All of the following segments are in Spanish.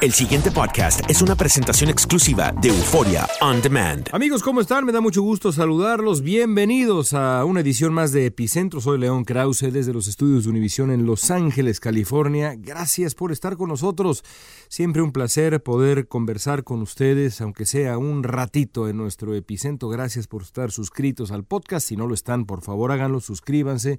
El siguiente podcast es una presentación exclusiva de Euforia On Demand. Amigos, ¿cómo están? Me da mucho gusto saludarlos. Bienvenidos a una edición más de Epicentro. Soy León Krause desde los estudios de Univisión en Los Ángeles, California. Gracias por estar con nosotros. Siempre un placer poder conversar con ustedes, aunque sea un ratito en nuestro Epicentro. Gracias por estar suscritos al podcast. Si no lo están, por favor háganlo, suscríbanse.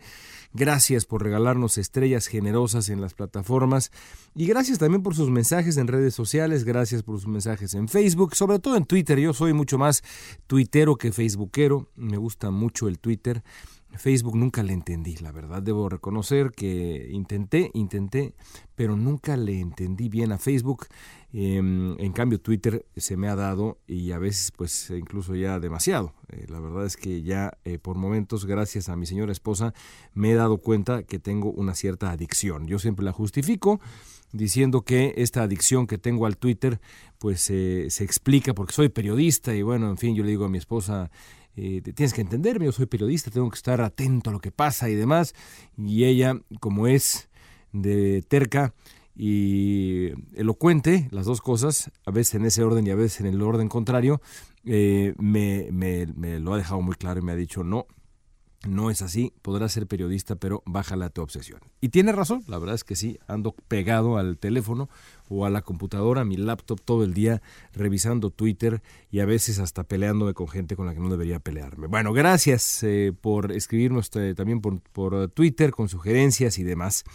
Gracias por regalarnos estrellas generosas en las plataformas. Y gracias también por sus mensajes en redes sociales, gracias por sus mensajes en Facebook, sobre todo en Twitter. Yo soy mucho más tuitero que facebookero, me gusta mucho el Twitter. Facebook nunca le entendí, la verdad debo reconocer que intenté, intenté, pero nunca le entendí bien a Facebook. Em, en cambio Twitter se me ha dado y a veces pues incluso ya demasiado. Eh, la verdad es que ya eh, por momentos, gracias a mi señora esposa, me he dado cuenta que tengo una cierta adicción. Yo siempre la justifico diciendo que esta adicción que tengo al Twitter pues se explica porque soy periodista y bueno, en fin, yo le digo a mi esposa, eh, tienes que entenderme, yo soy periodista, tengo que estar atento a lo que pasa y demás, y ella, como es de terca, y elocuente, las dos cosas, a veces en ese orden y a veces en el orden contrario, eh, me, me, me, lo ha dejado muy claro y me ha dicho, no, no es así, podrás ser periodista, pero bájala tu obsesión. Y tiene razón, la verdad es que sí, ando pegado al teléfono o a la computadora, a mi laptop todo el día, revisando Twitter y a veces hasta peleándome con gente con la que no debería pelearme. Bueno, gracias eh, por escribirnos eh, también por, por Twitter con sugerencias y demás.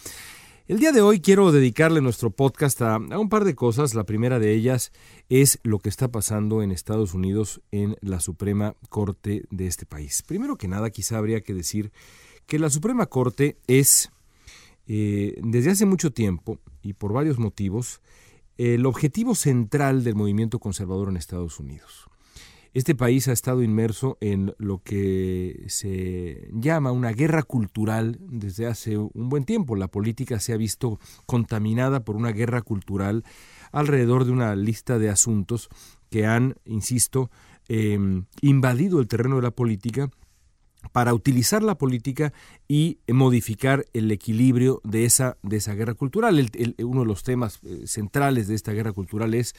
El día de hoy quiero dedicarle nuestro podcast a, un par de cosas. La primera de ellas es lo que está pasando en Estados Unidos en la Suprema Corte de este país. Primero que nada, quizá habría que decir que la Suprema Corte es, eh, desde hace mucho tiempo y por varios motivos, el objetivo central del movimiento conservador en Estados Unidos. Este país ha estado inmerso en lo que se llama una guerra cultural desde hace un buen tiempo. La política se ha visto contaminada por una guerra cultural alrededor de una lista de asuntos que han, insisto, em, invadido el terreno de la política para utilizar la política y modificar el equilibrio de esa, de esa guerra cultural. uno de los temas eh, centrales de esta guerra cultural es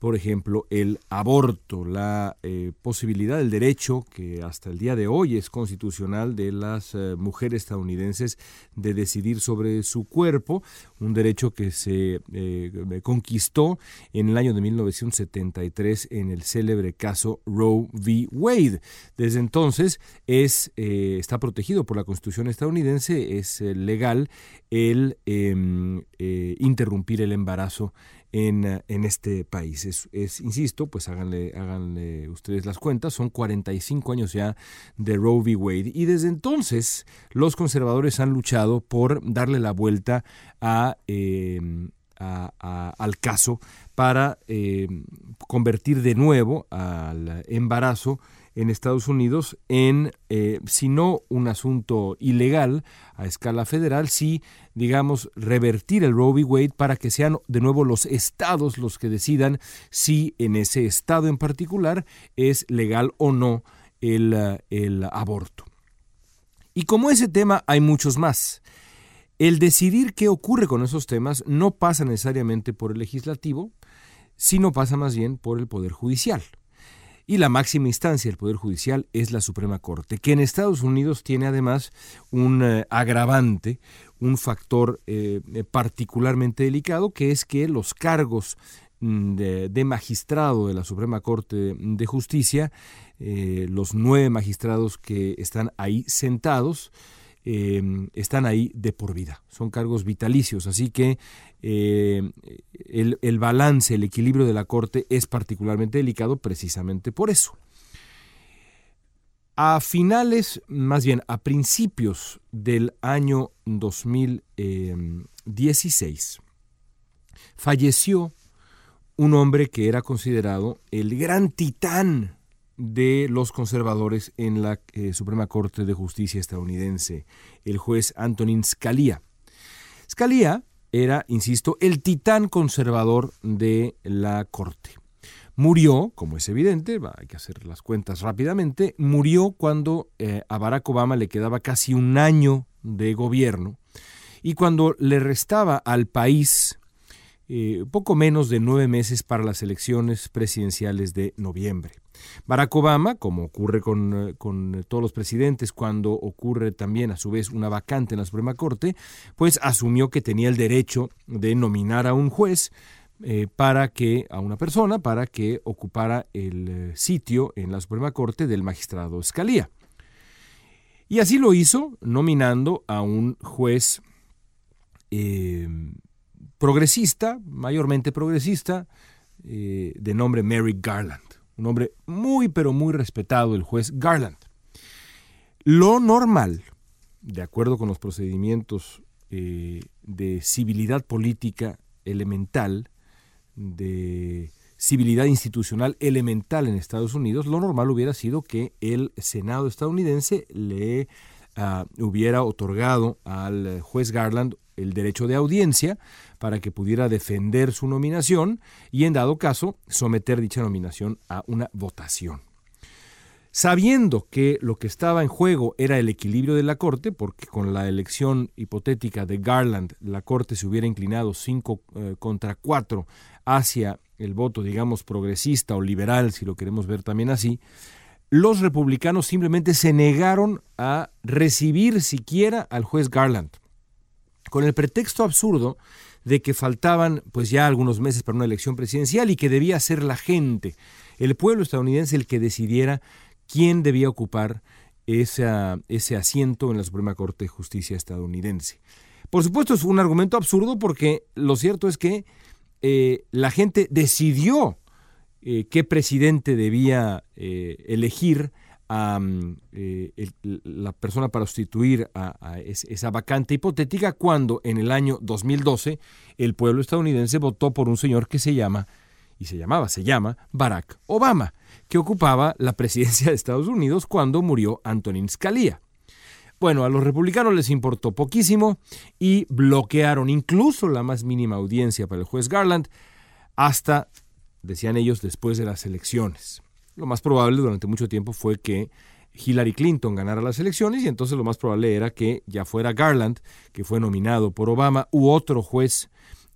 por ejemplo, el aborto, la eh, posibilidad del derecho que hasta el día de hoy es constitucional de las eh, mujeres estadounidenses de decidir sobre su cuerpo, un derecho que se eh, conquistó en el año de 1973 en el célebre caso Roe v. Wade. Desde entonces es, está protegido por la Constitución estadounidense, es legal el em, interrumpir el embarazo en, en este país. Es, insisto, pues háganle, háganle ustedes las cuentas, son 45 años ya de Roe v. Wade y desde entonces los conservadores han luchado por darle la vuelta a... Em, al caso para em, convertir de nuevo al embarazo en Estados Unidos en, eh, si no un asunto ilegal a escala federal, sí, digamos, revertir el Roe v. Wade para que sean de nuevo los estados los que decidan si en ese estado en particular es legal o no el, el aborto. Y como ese tema hay muchos más. El decidir qué ocurre con esos temas no pasa necesariamente por el legislativo, sino pasa más bien por el Poder Judicial. Y la máxima instancia del Poder Judicial es la Suprema Corte, que en Estados Unidos tiene además un eh, agravante, un factor eh, particularmente delicado, que es que los cargos mm, de, magistrado de la Suprema Corte de Justicia, eh, los nueve magistrados que están ahí sentados, están ahí de por vida, son cargos vitalicios, así que eh, el, balance, el equilibrio de la Corte es particularmente delicado precisamente por eso. A finales, más bien a principios del año 2016, falleció un hombre que era considerado el gran titán de los conservadores en la eh, Suprema Corte de Justicia estadounidense, el juez Antonin Scalia. Scalia era, insisto, el titán conservador de la corte. Murió, como es evidente, hay que hacer las cuentas rápidamente, murió cuando eh, a Barack Obama le quedaba casi un año de gobierno y cuando le restaba al país eh, poco menos de nueve meses para las elecciones presidenciales de noviembre. Barack Obama, como ocurre con, eh, con, todos los presidentes cuando ocurre también a su vez una vacante en la Suprema Corte, pues asumió que tenía el derecho de nominar a un juez eh, para que, a una persona, para que ocupara el sitio en la Suprema Corte del magistrado Scalia. Y así lo hizo, nominando a un juez progresista, mayormente progresista, eh, de nombre Mary Garland. Un hombre muy, pero muy respetado, el juez Garland. Lo normal, de acuerdo con los procedimientos eh, de civilidad política elemental, de civilidad institucional elemental en Estados Unidos, lo normal hubiera sido que el Senado estadounidense le ah, hubiera otorgado al juez Garland el derecho de audiencia para que pudiera defender su nominación y en dado caso someter dicha nominación a una votación. Sabiendo que lo que estaba en juego era el equilibrio de la Corte, porque con la elección hipotética de Garland la Corte se hubiera inclinado 5 eh, contra 4 hacia el voto, digamos, progresista o liberal, si lo queremos ver también así, los republicanos simplemente se negaron a recibir siquiera al juez Garland con el pretexto absurdo de que faltaban pues ya algunos meses para una elección presidencial y que debía ser la gente, el pueblo estadounidense el que decidiera quién debía ocupar ese asiento en la Suprema Corte de Justicia estadounidense. Por supuesto es un argumento absurdo porque lo cierto es que eh, la gente decidió eh, qué presidente debía eh, elegir a eh, la persona para sustituir a, esa vacante hipotética cuando en el año 2012 el pueblo estadounidense votó por un señor que se llama, y se llamaba, se llama Barack Obama, que ocupaba la presidencia de Estados Unidos cuando murió Antonin Scalia. Bueno, a los republicanos les importó poquísimo y bloquearon incluso la más mínima audiencia para el juez Garland hasta, decían ellos, después de las elecciones. Lo más probable durante mucho tiempo fue que Hillary Clinton ganara las elecciones y entonces lo más probable era que ya fuera Garland, que fue nominado por Obama, u otro juez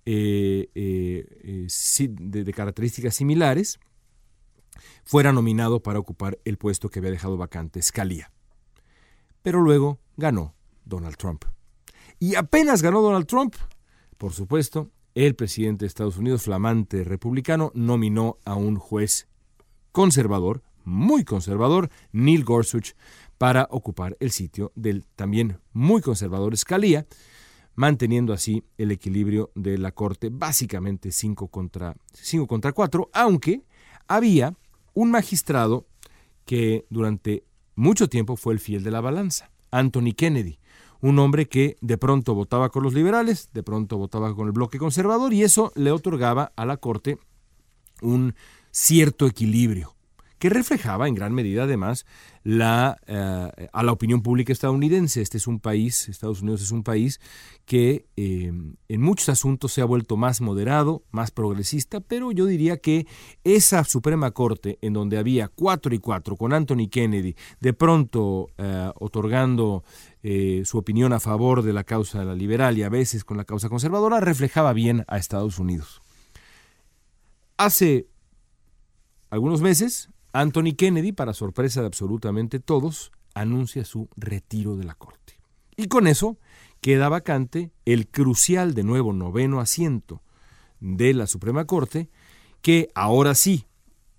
eh, eh, eh, de, características similares, fuera nominado para ocupar el puesto que había dejado vacante Scalia. Pero luego ganó Donald Trump. Y apenas ganó Donald Trump, por supuesto, el presidente de Estados Unidos, flamante republicano, nominó a un juez conservador, muy conservador, Neil Gorsuch, para ocupar el sitio del también muy conservador Scalia, manteniendo así el equilibrio de la Corte, básicamente 5 contra, 5 contra 4, aunque había un magistrado que durante mucho tiempo fue el fiel de la balanza, Anthony Kennedy, un hombre que de pronto votaba con los liberales, de pronto votaba con el bloque conservador y eso le otorgaba a la Corte un cierto equilibrio, que reflejaba en gran medida además eh, a la opinión pública estadounidense. Este es un país, Estados Unidos es un país que eh, en muchos asuntos se ha vuelto más moderado, más progresista, pero yo diría que esa Suprema Corte en donde había cuatro y cuatro con Anthony Kennedy, de pronto eh, otorgando su opinión a favor de la causa liberal y a veces con la causa conservadora, reflejaba bien a Estados Unidos. Hace algunos meses, Anthony Kennedy, para sorpresa de absolutamente todos, anuncia su retiro de la Corte. Y con eso queda vacante el crucial de nuevo noveno asiento de la Suprema Corte, que ahora sí,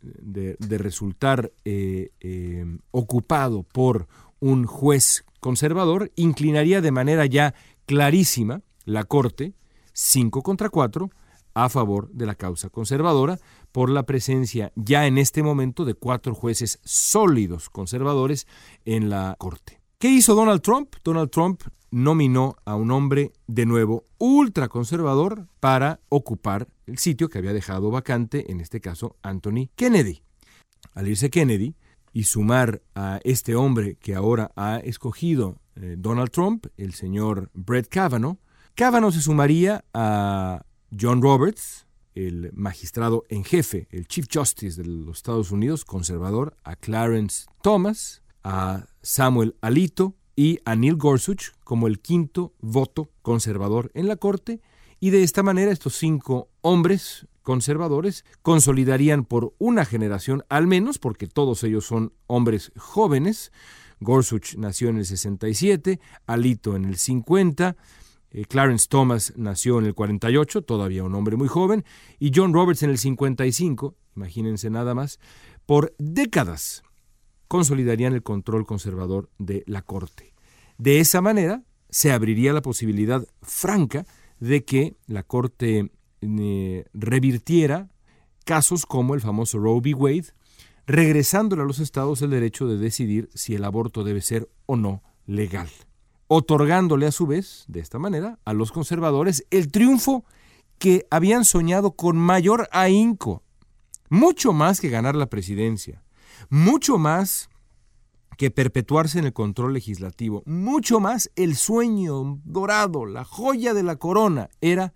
de, resultar eh, eh, ocupado por un juez conservador, inclinaría de manera ya clarísima la Corte, 5 contra 4, a favor de la causa conservadora, por la presencia ya en este momento de cuatro jueces sólidos conservadores en la Corte. ¿Qué hizo Donald Trump? Donald Trump nominó a un hombre de nuevo ultraconservador para ocupar el sitio que había dejado vacante, en este caso Anthony Kennedy. Al irse Kennedy y sumar a este hombre que ahora ha escogido eh, Donald Trump, el señor Brett Kavanaugh, Kavanaugh se sumaría a John Roberts, el magistrado en jefe, el Chief Justice de los Estados Unidos, conservador, a Clarence Thomas, a Samuel Alito y a Neil Gorsuch como el quinto voto conservador en la Corte, y de esta manera estos cinco hombres conservadores consolidarían por una generación al menos, porque todos ellos son hombres jóvenes, Gorsuch nació en el 67, Alito en el 50, eh, Clarence Thomas nació en el 48, todavía un hombre muy joven, y John Roberts en el 55, imagínense nada más, por décadas consolidarían el control conservador de la Corte. De esa manera se abriría la posibilidad franca de que la Corte eh, revirtiera casos como el famoso Roe v. Wade, regresándole a los estados el derecho de decidir si el aborto debe ser o no legal otorgándole a su vez, de esta manera, a los conservadores el triunfo que habían soñado con mayor ahínco, mucho más que ganar la presidencia, mucho más que perpetuarse en el control legislativo, mucho más el sueño dorado, la joya de la corona, era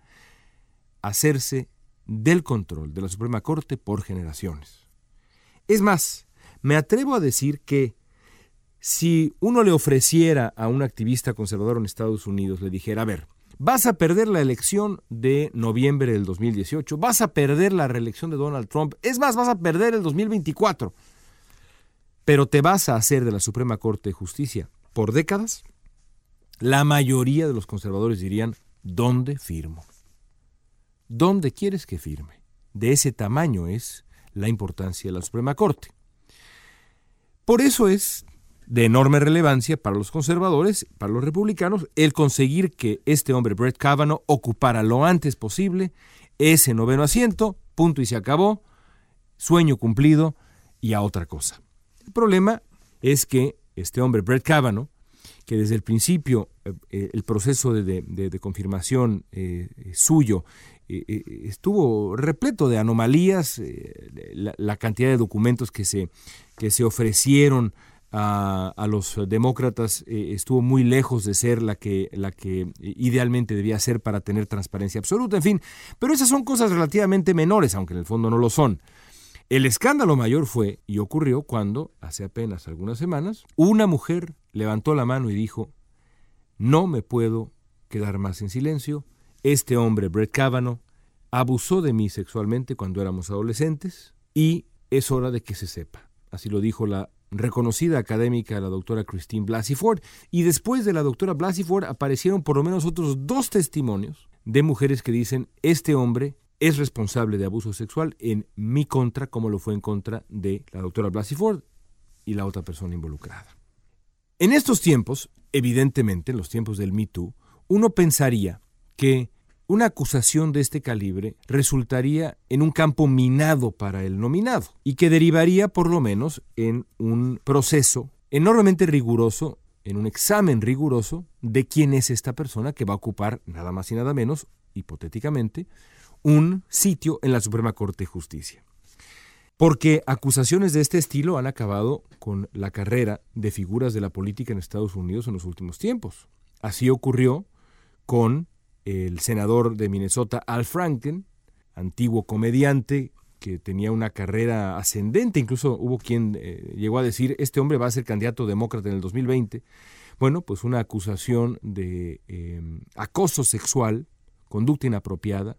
hacerse del control de la Suprema Corte por generaciones. Es más, me atrevo a decir que si uno le ofreciera a un activista conservador en Estados Unidos, le dijera, a ver, vas a perder la elección de noviembre del 2018, vas a perder la reelección de Donald Trump, es más, vas a perder el 2024, pero te vas a hacer de la Suprema Corte de Justicia por décadas, la mayoría de los conservadores dirían, ¿dónde firmo? ¿Dónde quieres que firme? De ese tamaño es la importancia de la Suprema Corte. Por eso es de enorme relevancia para los conservadores, para los republicanos, el conseguir que este hombre, Brett Kavanaugh, ocupara lo antes posible ese noveno asiento, punto y se acabó, sueño cumplido y a otra cosa. El problema es que este hombre, Brett Kavanaugh, que desde el principio eh, eh, el proceso de, confirmación eh, suyo estuvo repleto de anomalías, la, la, cantidad de documentos que se, que se ofrecieron a, los demócratas eh, estuvo muy lejos de ser la que, la que idealmente debía ser para tener transparencia absoluta, en fin, pero esas son cosas relativamente menores, aunque en el fondo no lo son. El escándalo mayor fue y ocurrió cuando, hace apenas algunas semanas, una mujer levantó la mano y dijo, no me puedo quedar más en silencio, este hombre, Brett Kavanaugh, abusó de mí sexualmente cuando éramos adolescentes y es hora de que se sepa. Así lo dijo la reconocida académica, la doctora Christine Blasey Ford, y después de la doctora Blasey Ford aparecieron por lo menos otros dos testimonios de mujeres que dicen, este hombre es responsable de abuso sexual en mi contra, como lo fue en contra de la doctora Blasey Ford y la otra persona involucrada. En estos tiempos, evidentemente, en los tiempos del Me Too, uno pensaría que una acusación de este calibre resultaría en un campo minado para el nominado y que derivaría por lo menos en un proceso enormemente riguroso, en un examen riguroso de quién es esta persona que va a ocupar nada más y nada menos, hipotéticamente, un sitio en la Suprema Corte de Justicia. Porque acusaciones de este estilo han acabado con la carrera de figuras de la política en Estados Unidos en los últimos tiempos. Así ocurrió con el senador de Minnesota Al Franken, antiguo comediante que tenía una carrera ascendente, incluso hubo quien eh, llegó a decir, este hombre va a ser candidato demócrata en el 2020, Bueno, pues una acusación de em, acoso sexual, conducta inapropiada,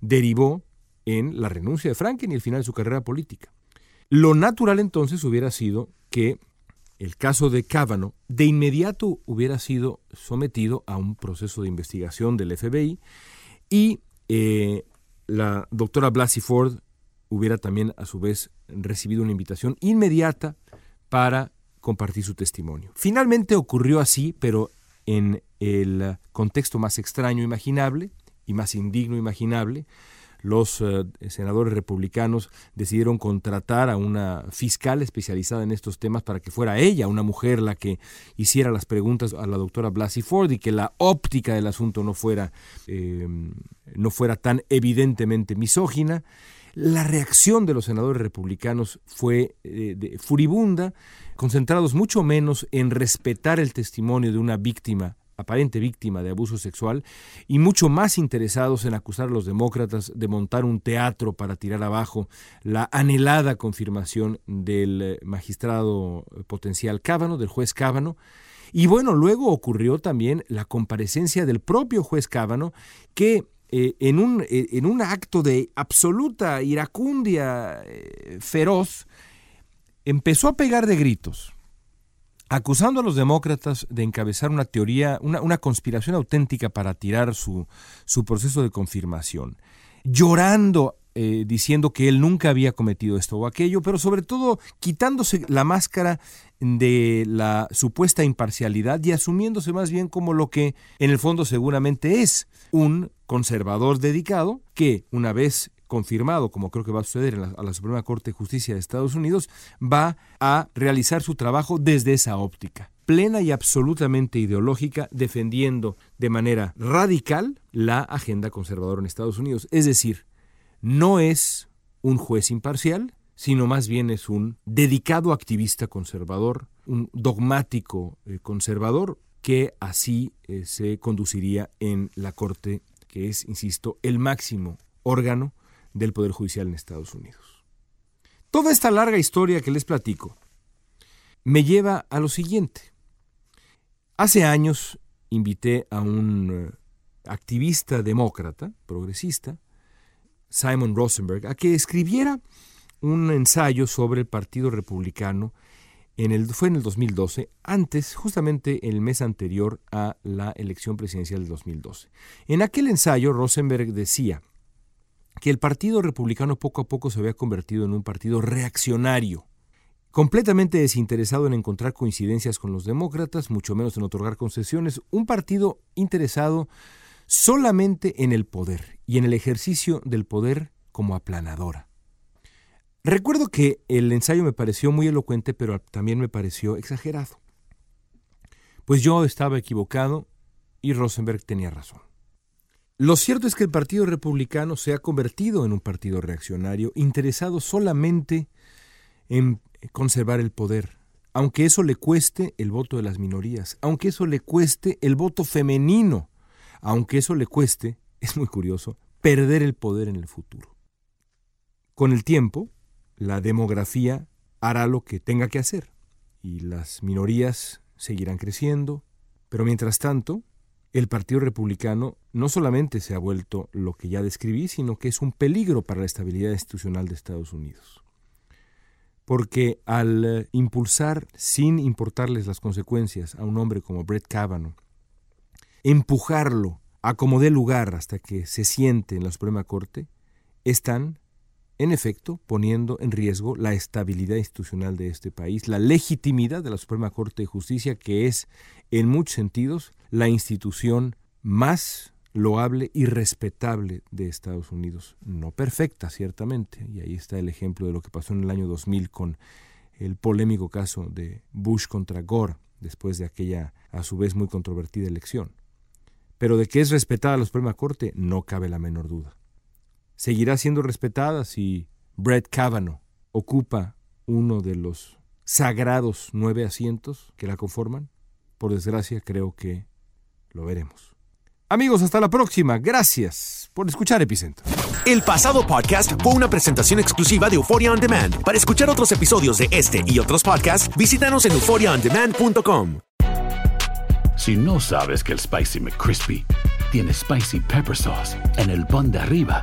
derivó en la renuncia de Franken y el final de su carrera política. Lo natural entonces hubiera sido que el caso de Kavanaugh de inmediato hubiera sido sometido a un proceso de investigación del FBI y eh, la doctora Blasey Ford hubiera también a su vez recibido una invitación inmediata para compartir su testimonio. Finalmente ocurrió así, pero en el contexto más extraño imaginable y más indigno imaginable, los eh, senadores republicanos decidieron contratar a una fiscal especializada en estos temas para que fuera ella, una mujer, la que hiciera las preguntas a la doctora Blasey Ford y que la óptica del asunto no fuera, eh, no fuera tan evidentemente misógina. La reacción de los senadores republicanos fue eh, furibunda, concentrados mucho menos en respetar el testimonio de una víctima aparente víctima de abuso sexual, y mucho más interesados en acusar a los demócratas de montar un teatro para tirar abajo la anhelada confirmación del eh, magistrado potencial Cábano, del juez Cábano. Y bueno, luego ocurrió también la comparecencia del propio juez Cábano, que eh, en, un, eh, en un acto de absoluta iracundia feroz, empezó a pegar de gritos acusando a los demócratas de encabezar una teoría, una, conspiración auténtica para tirar su, su, proceso de confirmación, llorando, eh, diciendo que él nunca había cometido esto o aquello, pero sobre todo quitándose la máscara de la supuesta imparcialidad y asumiéndose más bien como lo que en el fondo seguramente es un conservador dedicado que una vez confirmado, como creo que va a suceder a la Suprema Corte de Justicia de Estados Unidos, va a realizar su trabajo desde esa óptica plena y absolutamente ideológica, defendiendo de manera radical la agenda conservadora en Estados Unidos. Es decir, no es un juez imparcial, sino más bien es un dedicado activista conservador, un dogmático eh, conservador, que así eh, se conduciría en la Corte, que es, insisto, el máximo órgano del Poder Judicial en Estados Unidos. Toda esta larga historia que les platico me lleva a lo siguiente. Hace años invité a un eh, activista demócrata, progresista, Simon Rosenberg, a que escribiera un ensayo sobre el Partido Republicano en el, fue en el 2012, antes, justamente el mes anterior a la elección presidencial del 2012. En aquel ensayo, Rosenberg decía que el Partido Republicano poco a poco se había convertido en un partido reaccionario, completamente desinteresado en encontrar coincidencias con los demócratas, mucho menos en otorgar concesiones, un partido interesado solamente en el poder y en el ejercicio del poder como aplanadora. Recuerdo que el ensayo me pareció muy elocuente, pero también me pareció exagerado. Pues yo estaba equivocado y Rosenberg tenía razón. Lo cierto es que el Partido Republicano se ha convertido en un partido reaccionario, interesado solamente en conservar el poder, aunque eso le cueste el voto de las minorías, aunque eso le cueste el voto femenino, aunque eso le cueste, es muy curioso, perder el poder en el futuro. Con el tiempo, la demografía hará lo que tenga que hacer y las minorías seguirán creciendo, pero mientras tanto, el Partido Republicano no solamente se ha vuelto lo que ya describí, sino que es un peligro para la estabilidad institucional de Estados Unidos. Porque al eh, impulsar, sin importarles las consecuencias, a un hombre como Brett Kavanaugh, empujarlo a como dé lugar hasta que se siente en la Suprema Corte, están en efecto, poniendo en riesgo la estabilidad institucional de este país, la legitimidad de la Suprema Corte de Justicia, que es, en muchos sentidos, la institución más loable y respetable de Estados Unidos. No perfecta, ciertamente, y ahí está el ejemplo de lo que pasó en el año 2000 con el polémico caso de Bush contra Gore, después de aquella, a su vez, muy controvertida elección. Pero de que es respetada la Suprema Corte, no cabe la menor duda seguirá siendo respetada si Brett Kavanaugh ocupa uno de los sagrados nueve asientos que la conforman? Por desgracia, creo que lo veremos. Amigos, hasta la próxima. Gracias por escuchar Epicentro. El pasado podcast fue una presentación exclusiva de Euphoria On Demand. Para escuchar otros episodios de este y otros podcasts, visítanos en euphoriaondemand.com. Si no sabes que el Spicy McCrispy tiene Spicy Pepper Sauce en el pan de arriba